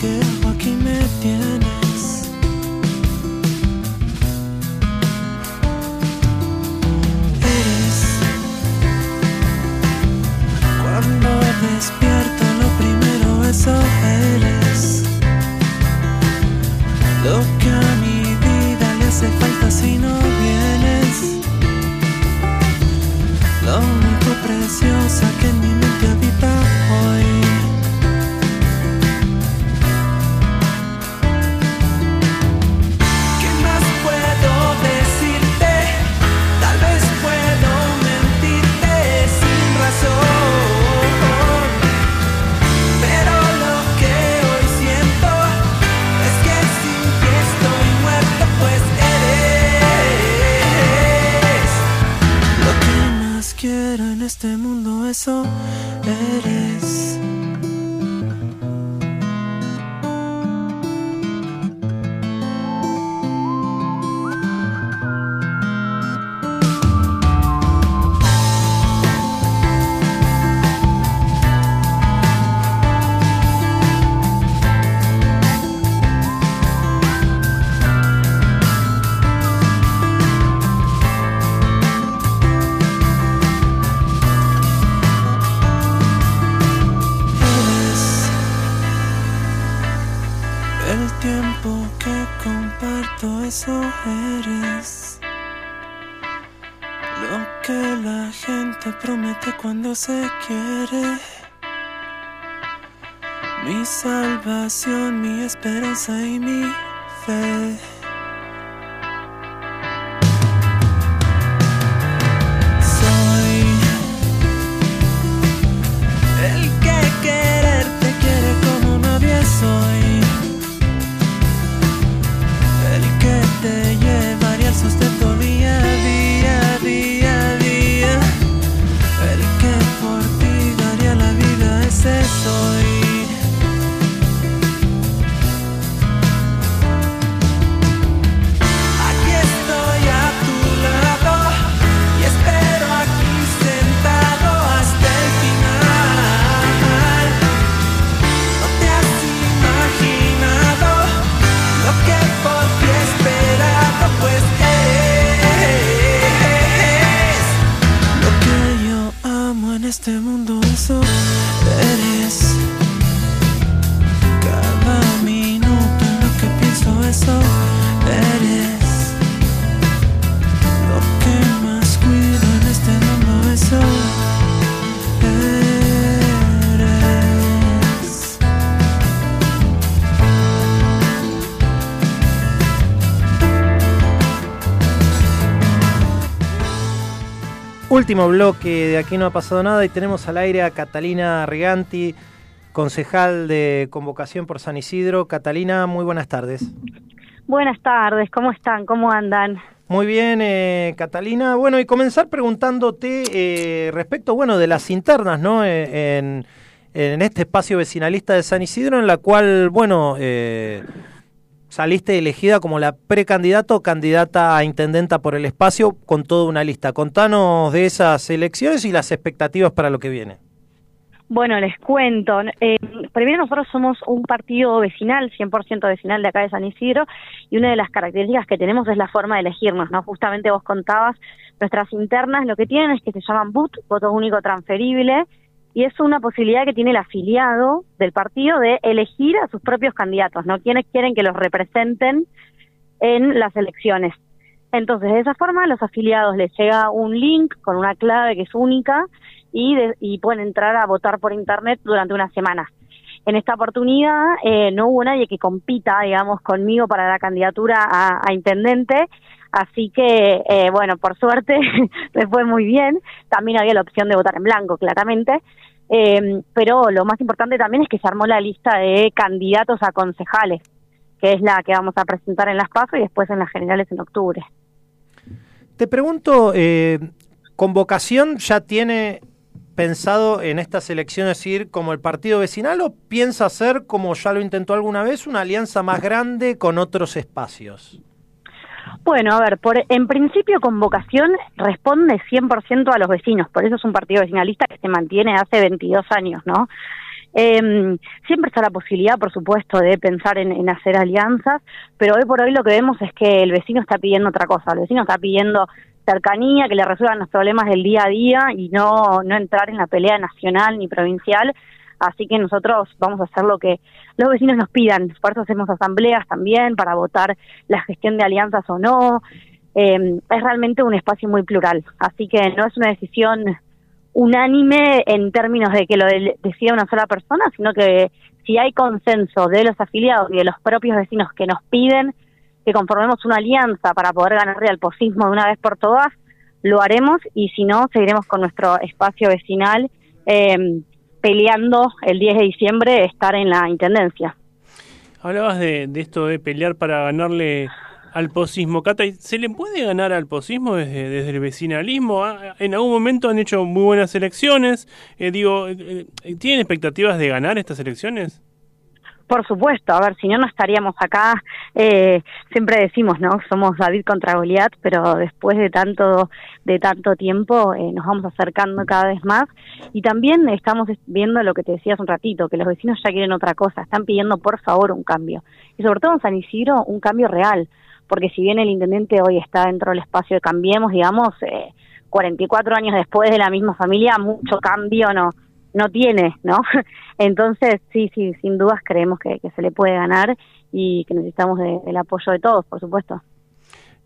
Que aquí me tienes. Último bloque de Aquí no ha pasado nada y tenemos al aire a Catalina Riganti, concejal de convocación por San Isidro. Catalina, muy buenas tardes. Buenas tardes, ¿cómo están? ¿Cómo andan? Muy bien, eh, Catalina. Bueno, y comenzar preguntándote eh, respecto, bueno, de las internas, ¿no? Eh, en, en este espacio vecinalista de San Isidro, en la cual, bueno, eh, saliste elegida como la precandidato o candidata a intendenta por el espacio con toda una lista. Contanos de esas elecciones y las expectativas para lo que viene. Bueno, les cuento. Eh, primero, nosotros somos un partido vecinal, 100% vecinal de acá de San Isidro, y una de las características que tenemos es la forma de elegirnos, ¿no? Justamente vos contabas, nuestras internas lo que tienen es que se llaman BUT, voto único transferible, y es una posibilidad que tiene el afiliado del partido de elegir a sus propios candidatos, ¿no? Quienes quieren que los representen en las elecciones. Entonces, de esa forma, a los afiliados les llega un link con una clave que es única y, de- y pueden entrar a votar por internet durante una semana. En esta oportunidad eh, no hubo nadie que compita, digamos, conmigo para la candidatura a, a intendente, así que, eh, bueno, por suerte me fue muy bien. También había la opción de votar en blanco, claramente. Eh, pero lo más importante también es que se armó la lista de candidatos a concejales, que es la que vamos a presentar en las PASO y después en las generales en octubre. Te pregunto, eh, ¿convocación ya tiene pensado en estas elecciones ir como el partido vecinal o piensa hacer, como ya lo intentó alguna vez, una alianza más grande con otros espacios? Bueno, a ver, por, en principio Convocación responde 100% a los vecinos, por eso es un partido vecinalista que se mantiene hace 22 años, ¿no? Eh, siempre está la posibilidad, por supuesto, de pensar en, en hacer alianzas, pero hoy por hoy lo que vemos es que el vecino está pidiendo otra cosa, el vecino está pidiendo cercanía, que le resuelvan los problemas del día a día y no, no entrar en la pelea nacional ni provincial, así que nosotros vamos a hacer lo que los vecinos nos pidan, por eso hacemos asambleas también para votar la gestión de alianzas o no, eh, es realmente un espacio muy plural, así que no es una decisión unánime en términos de que lo de- decida una sola persona, sino que si hay consenso de los afiliados y de los propios vecinos que nos piden que conformemos una alianza para poder ganarle al posismo de una vez por todas, lo haremos. Y si no, seguiremos con nuestro espacio vecinal. Eh, peleando el 10 de diciembre estar en la Intendencia. Hablabas de, de esto de pelear para ganarle al posismo. Cata, ¿se le puede ganar al posismo desde, el vecinalismo? Ah, En algún momento han hecho muy buenas elecciones. Eh, digo, eh, eh, ¿tienen expectativas de ganar estas elecciones? Por supuesto, a ver, si no, no estaríamos acá. Eh, siempre decimos, ¿no? Somos David contra Goliat, pero después de tanto, de tanto tiempo eh, nos vamos acercando cada vez más. Y también estamos viendo lo que te decía hace un ratito, que los vecinos ya quieren otra cosa, están pidiendo por favor un cambio. Y sobre todo en San Isidro, un cambio real, porque si bien el intendente hoy está dentro del espacio de Cambiemos, digamos, eh, 44 años después de la misma familia, mucho cambio no no tiene, ¿no? Entonces, sí, sí, sin dudas creemos que, que se le puede ganar y que necesitamos de- del apoyo de todos, por supuesto.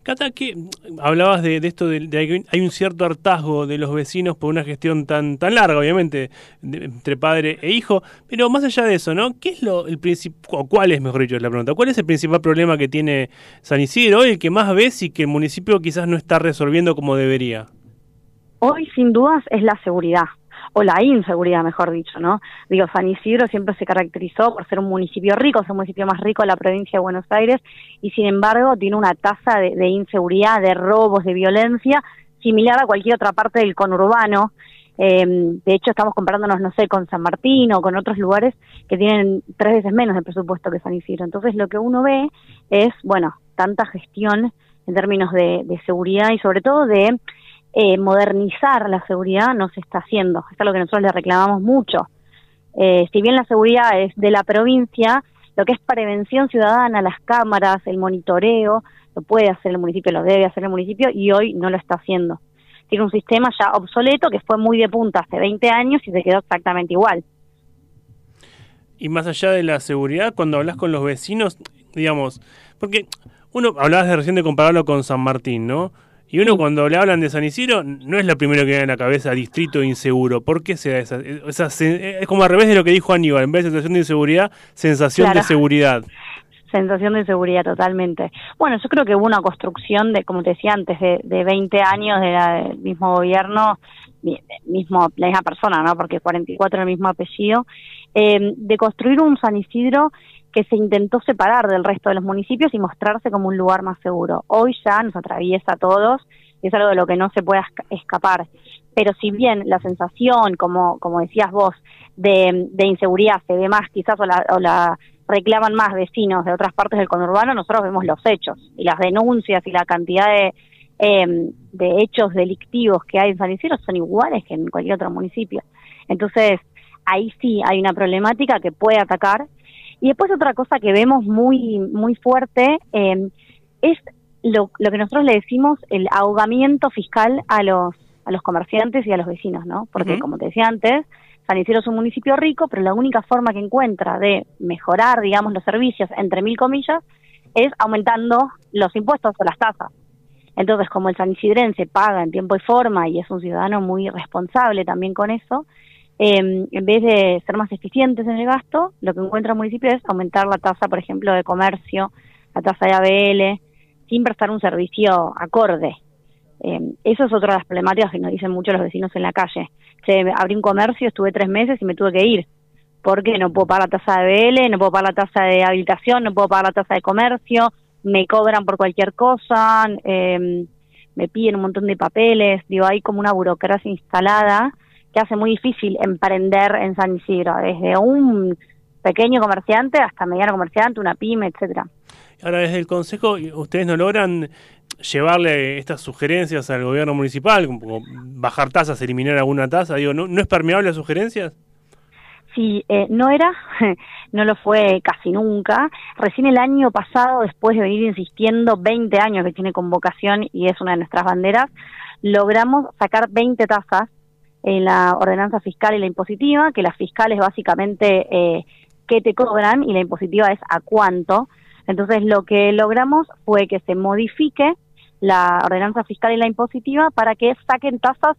Cata, que hablabas de, de esto, de, de que hay un cierto hartazgo de los vecinos por una gestión tan tan larga, obviamente, de- entre padre e hijo, pero más allá de eso, ¿no? ¿Qué es lo el principal, cuál es, mejor dicho, es la pregunta, cuál es el principal problema que tiene San Isidro hoy, el que más ves y que el municipio quizás no está resolviendo como debería? Hoy, sin dudas, es la seguridad, o la inseguridad, mejor dicho, ¿no? Digo, San Isidro siempre se caracterizó por ser un municipio rico, es el municipio más rico de la provincia de Buenos Aires, y sin embargo tiene una tasa de, inseguridad, de robos, de violencia, similar a cualquier otra parte del conurbano. Eh, de hecho, estamos comparándonos, no sé, con San Martín o con otros lugares que tienen tres veces menos de presupuesto que San Isidro. Entonces, lo que uno ve es, bueno, tanta gestión en términos de, de seguridad y sobre todo de eh, modernizar la seguridad no se está haciendo. Esto es lo que nosotros le reclamamos mucho. Eh, si bien la seguridad es de la provincia, lo que es prevención ciudadana, las cámaras, el monitoreo, lo puede hacer el municipio, lo debe hacer el municipio y hoy no lo está haciendo. Tiene un sistema ya obsoleto que fue muy de punta hace 20 años y se quedó exactamente igual. Y más allá de la seguridad, cuando hablas con los vecinos, digamos, porque uno, hablabas de recién de compararlo con San Martín, ¿no? Y uno cuando le hablan de San Isidro, no es lo primero que viene a la cabeza distrito inseguro. ¿Por qué se da esa, esa sen- Es como al revés de lo que dijo Aníbal, en vez de sensación de inseguridad, sensación Claro. de seguridad. Sensación de inseguridad totalmente. Bueno, yo creo que hubo una construcción de, como te decía antes, de, de 20 años de la- del mismo gobierno, mi- mismo la misma persona, ¿no? Porque 44 el mismo apellido, eh, de construir un San Isidro que se intentó separar del resto de los municipios y mostrarse como un lugar más seguro. Hoy ya nos atraviesa a todos y es algo de lo que no se puede esca- escapar. Pero si bien la sensación, como, como decías vos, de, de inseguridad se ve más quizás o la, o la reclaman más vecinos de otras partes del conurbano, nosotros vemos los hechos y las denuncias y la cantidad de, eh, de hechos delictivos que hay en San Isidro son iguales que en cualquier otro municipio. Entonces, ahí sí hay una problemática que puede atacar. Y después otra cosa que vemos muy, muy fuerte eh, es lo, lo que nosotros le decimos el ahogamiento fiscal a los, a los comerciantes y a los vecinos, ¿no? Porque, como te decía antes, San Isidro es un municipio rico, pero la única forma que encuentra de mejorar, digamos, los servicios, entre mil comillas, es aumentando los impuestos o las tasas. Entonces, como el sanisidrense paga en tiempo y forma y es un ciudadano muy responsable también con eso, eh, en vez de ser más eficientes en el gasto, lo que encuentra el municipio es aumentar la tasa, por ejemplo, de comercio, la tasa de ABL, sin prestar un servicio acorde. Eh, eso es otra de las problemáticas que nos dicen mucho los vecinos en la calle. Che, abrí un comercio, estuve tres meses y me tuve que ir porque no puedo pagar la tasa de ABL, no puedo pagar la tasa de habilitación, no puedo pagar la tasa de comercio, me cobran por cualquier cosa, eh, me piden un montón de papeles, digo, hay como una burocracia instalada que hace muy difícil emprender en San Isidro, desde un pequeño comerciante hasta mediano comerciante, una pyme, etcétera. Ahora, desde el Consejo, ¿ustedes no logran llevarle estas sugerencias al gobierno municipal, como bajar tasas, eliminar alguna tasa? Digo, ¿no, no es permeable a sugerencias? Sí, eh, no era, no lo fue casi nunca. Recién el año pasado, después de venir insistiendo 20 años que tiene convocación y es una de nuestras banderas, logramos sacar 20 tasas en la ordenanza fiscal y la impositiva, que la fiscal es básicamente eh, qué te cobran y la impositiva es a cuánto. Entonces lo que logramos fue que se modifique la ordenanza fiscal y la impositiva para que saquen tasas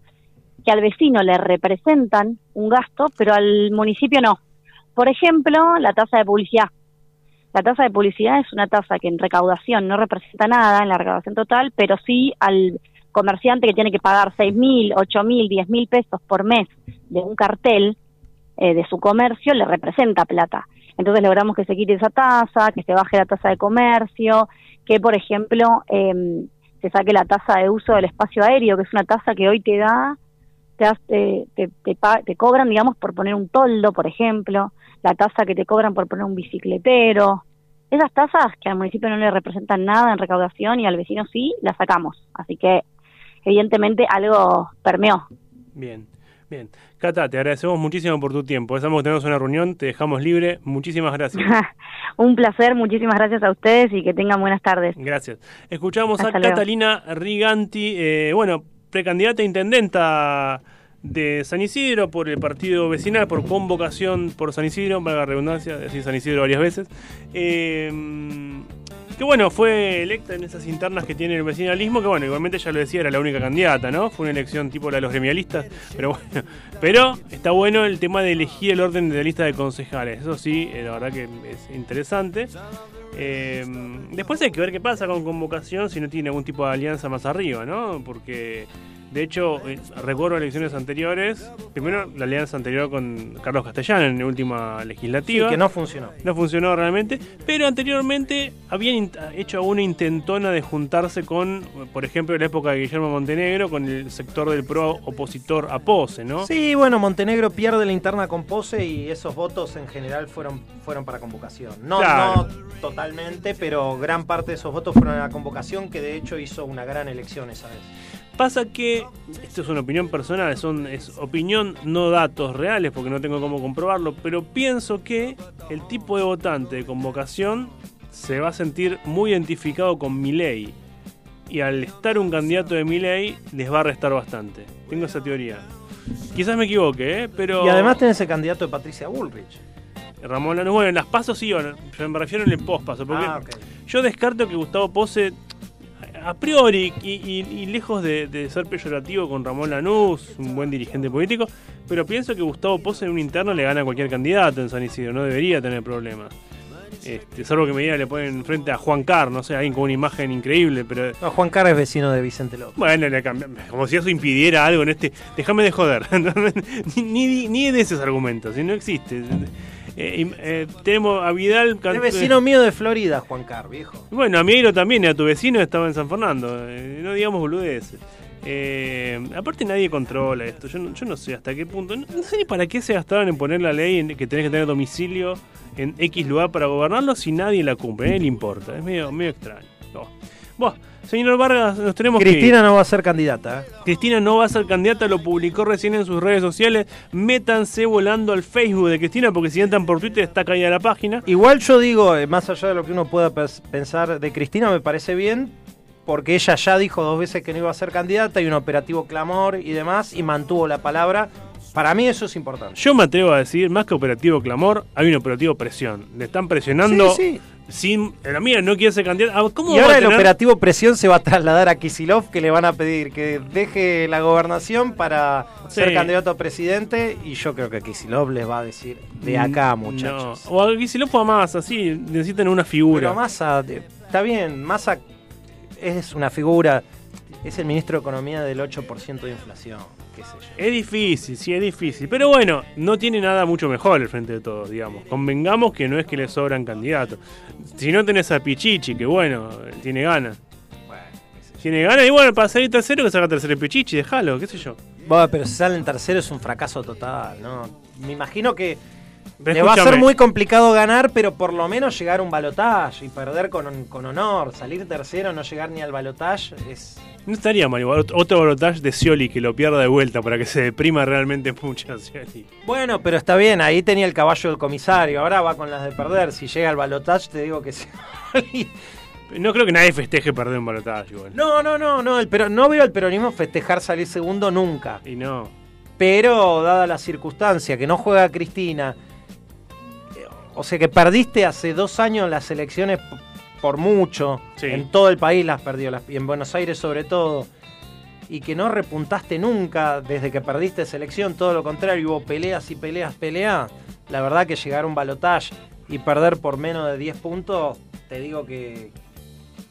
que al vecino le representan un gasto, pero al municipio no. Por ejemplo, la tasa de publicidad. La tasa de publicidad es una tasa que en recaudación no representa nada en la recaudación total, pero sí al comerciante que tiene que pagar seis mil, ocho mil, diez mil pesos por mes de un cartel eh, de su comercio le representa plata. Entonces logramos que se quite esa tasa, que se baje la tasa de comercio, que, por ejemplo, eh, se saque la tasa de uso del espacio aéreo, que es una tasa que hoy te da, te, te, te, te cobran, digamos, por poner un toldo, por ejemplo, la tasa que te cobran por poner un bicicletero. Esas tasas que al municipio no le representan nada en recaudación y al vecino sí, las sacamos. Así que, evidentemente, algo permeó. Bien, bien. Cata, te agradecemos muchísimo por tu tiempo. Sabemos que tenemos una reunión, te dejamos libre. Muchísimas gracias. Un placer, muchísimas gracias a ustedes y que tengan buenas tardes. Gracias. Escuchamos a luego. Catalina Riganti, eh, bueno, precandidata a intendenta de San Isidro por el partido vecinal, por convocación por San Isidro, valga la redundancia, decir San Isidro varias veces. Eh, que bueno, fue electa en esas internas que tiene el vecinalismo, que bueno, igualmente ya lo decía, era la única candidata, ¿no? Fue una elección tipo la de los gremialistas, pero bueno. Pero está bueno el tema de elegir el orden de la lista de concejales, eso sí, eh, la verdad que es interesante. Eh, después hay que ver qué pasa con convocación si no tiene algún tipo de alianza más arriba, ¿no? Porque, de hecho, eh, recuerdo elecciones anteriores, primero la alianza anterior con Carlos Castellano en la última Sí, legislativa. que no funcionó. No funcionó realmente, pero anteriormente habían hecho una intentona de juntarse con, por ejemplo, en la época de Guillermo Montenegro, con el sector del pro opositor a Pose, ¿no? Sí, bueno, Montenegro pierde la interna con Pose y esos votos en general fueron, fueron para convocación. No, Claro. no totalmente, pero gran parte de esos votos fueron a la convocación, que de hecho hizo una gran elección esa vez. Pasa que, esto es una opinión personal, son, es opinión, no datos reales, porque no tengo cómo comprobarlo, pero pienso que el tipo de votante de convocación se va a sentir muy identificado con Milei. Y al estar un candidato de Milei, les va a restar bastante. Tengo esa teoría. Quizás me equivoque, ¿eh? pero... Y además tenés el candidato de Patricia Bullrich. Ramón Lanús, bueno, en las pasos sí, yo me refiero en el pospaso, porque Ah, yo descarto que Gustavo Pose, a priori, y, y- y lejos de, de ser peyorativo con Ramón Lanús, un buen dirigente político, pero pienso que Gustavo Pose en un interno le gana a cualquier candidato en San Isidro, no debería tener problemas. Este, salvo que me diga le ponen frente a Juan Carr, no sé, alguien con una imagen increíble, pero No, Juan Carlos es vecino de Vicente López. bueno, le como si eso impidiera algo en este. Déjame de joder. ni, ni, ni de esos argumentos, si no existe. Eh, eh, tenemos a Vidal. Es vecino mío de Florida, Juan Carlos, viejo. Bueno, a Mieiro también, y a tu vecino estaba en San Fernando. eh, no digamos boludeces. Eh, aparte nadie controla esto. Yo no, yo no sé hasta qué punto. No, no sé ni para qué se gastaron en poner la ley en que tenés que tener domicilio en X lugar para gobernarlo si nadie la cumple. A nadie le importa. Es medio, medio extraño. No. Bueno, señor Vargas, nos tenemos que. Cristina no va a ser candidata. ¿eh? Cristina no va a ser candidata, lo publicó recién en sus redes sociales. Métanse volando al Facebook de Cristina porque si entran por Twitter está caída la página. Igual yo digo, eh, más allá de lo que uno pueda pensar de Cristina, me parece bien, porque ella ya dijo dos veces que no iba a ser candidata y un operativo clamor y demás, y mantuvo la palabra. Para mí eso es importante. Yo me atrevo a decir, más que operativo clamor, hay un operativo presión. Le están presionando Sí, sí. Sin... La mía no quiere ser candidata. Ah, ¿Cómo Y ahora a el operativo presión se va a trasladar a Kisilov, que le van a pedir que deje la gobernación para Sí. ser candidato a presidente, y yo creo que Kisilov les va a decir, de acá Mm, muchachos. No. O si lo fue a más, así, necesitan una figura. Pero Massa, está bien, Massa es una figura, es el ministro de Economía del 8% de inflación, qué sé yo. Es difícil, sí, es difícil. Pero bueno, no tiene nada mucho mejor el frente de todos, digamos. Convengamos que no es que le sobran candidatos. Si no tenés a Pichichi, que bueno, tiene ganas. Tiene ganas, y bueno, para salir tercero, que saca tercero el Pichichi, déjalo, qué sé yo. Bueno, pero si salen tercero es un fracaso total, ¿no? Me imagino que le va a ser muy complicado ganar, pero por lo menos llegar a un balotaje y perder con, con honor. Salir tercero, no llegar ni al balotaje, es... No estaría mal igual. Ot- Otro balotaje de Scioli que lo pierda de vuelta para que se deprima realmente mucho Scioli. Bueno, pero está bien, ahí tenía el caballo del comisario, ahora va con las de perder. Si llega al balotaje, te digo que sí. No creo que nadie festeje perder un balotaje igual. No, no, no, no, el pero no veo al peronismo festejar salir segundo nunca. Y no. Pero, dada la circunstancia que no juega Cristina, o sea que perdiste hace dos años las elecciones por mucho, Sí. en todo el país las perdió, las- y en Buenos Aires sobre todo, y que no repuntaste nunca desde que perdiste esa elección, todo lo contrario, hubo peleas y peleas, peleas, la verdad que llegar a un balotaje y perder por menos de 10 puntos, te digo que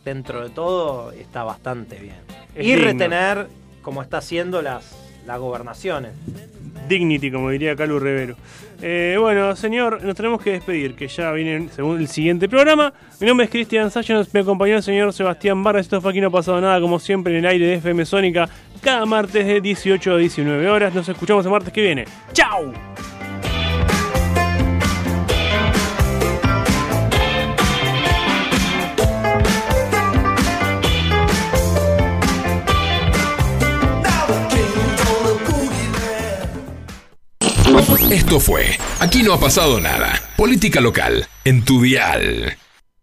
dentro de todo está bastante bien. Es y digno. retener, como está haciendo, las, las gobernaciones. Dignity, como diría Calu Rivero. Eh, bueno, señor, nos tenemos que despedir, que ya viene según el siguiente programa. Mi nombre es Cristian Sánchez, me acompañó el señor Sebastián Barra. Esto fue aquí no ha pasado nada, como siempre, en el aire de FM Sónica, cada martes de 18 a 19 horas. Nos escuchamos el martes que viene. ¡Chao! Esto fue Aquí no ha pasado nada. Política local en tu dial.